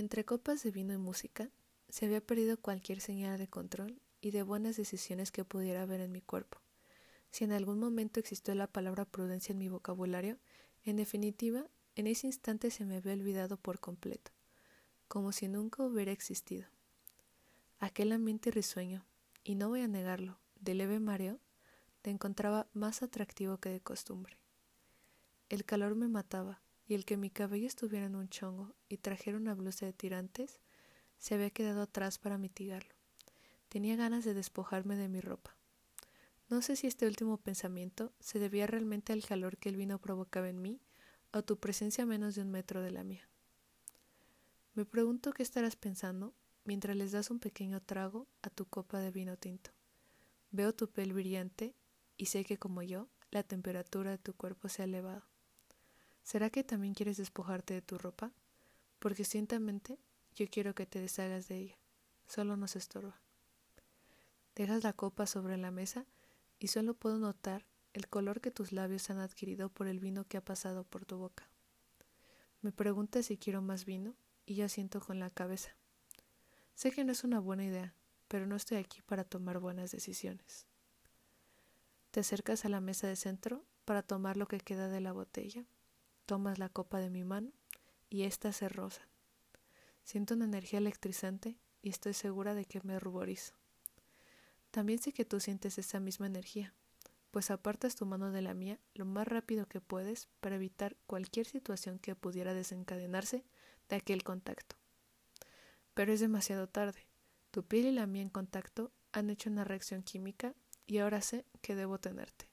Entre copas de vino y música, se había perdido cualquier señal de control y de buenas decisiones que pudiera haber en mi cuerpo. Si en algún momento existió la palabra prudencia en mi vocabulario, en definitiva, en ese instante se me había olvidado por completo, como si nunca hubiera existido. Aquel ambiente risueño, y no voy a negarlo, de leve mareo, te encontraba más atractivo que de costumbre. El calor me mataba, y el que mi cabello estuviera en un chongo y trajera una blusa de tirantes, se había quedado atrás para mitigarlo. Tenía ganas de despojarme de mi ropa. No sé si este último pensamiento se debía realmente al calor que el vino provocaba en mí o tu presencia a menos de un metro de la mía. Me pregunto qué estarás pensando mientras les das un pequeño trago a tu copa de vino tinto. Veo tu piel brillante y sé que como yo, la temperatura de tu cuerpo se ha elevado. ¿Será que también quieres despojarte de tu ropa? Porque ciertamente yo quiero que te deshagas de ella. Solo nos estorba. Dejas la copa sobre la mesa y solo puedo notar el color que tus labios han adquirido por el vino que ha pasado por tu boca. Me preguntas si quiero más vino y yo siento con la cabeza. Sé que no es una buena idea, pero no estoy aquí para tomar buenas decisiones. Te acercas a la mesa de centro para tomar lo que queda de la botella Tomas la copa de mi mano y ésta se rosa. Siento una energía electrizante y estoy segura de que me ruborizo. También sé que tú sientes esa misma energía, pues apartas tu mano de la mía lo más rápido que puedes para evitar cualquier situación que pudiera desencadenarse de aquel contacto. Pero es demasiado tarde. Tu piel y la mía en contacto han hecho una reacción química y ahora sé que debo tenerte.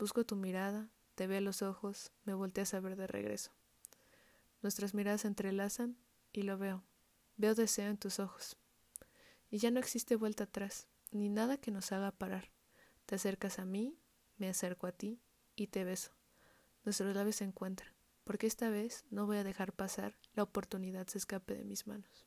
Busco tu mirada, te ve a los ojos, me volteas a ver de regreso. Nuestras miradas se entrelazan y lo veo. Veo deseo en tus ojos. Y ya no existe vuelta atrás, ni nada que nos haga parar. Te acercas a mí, me acerco a ti y te beso. Nuestros labios se encuentran, porque esta vez no voy a dejar pasar la oportunidad se escape de mis manos.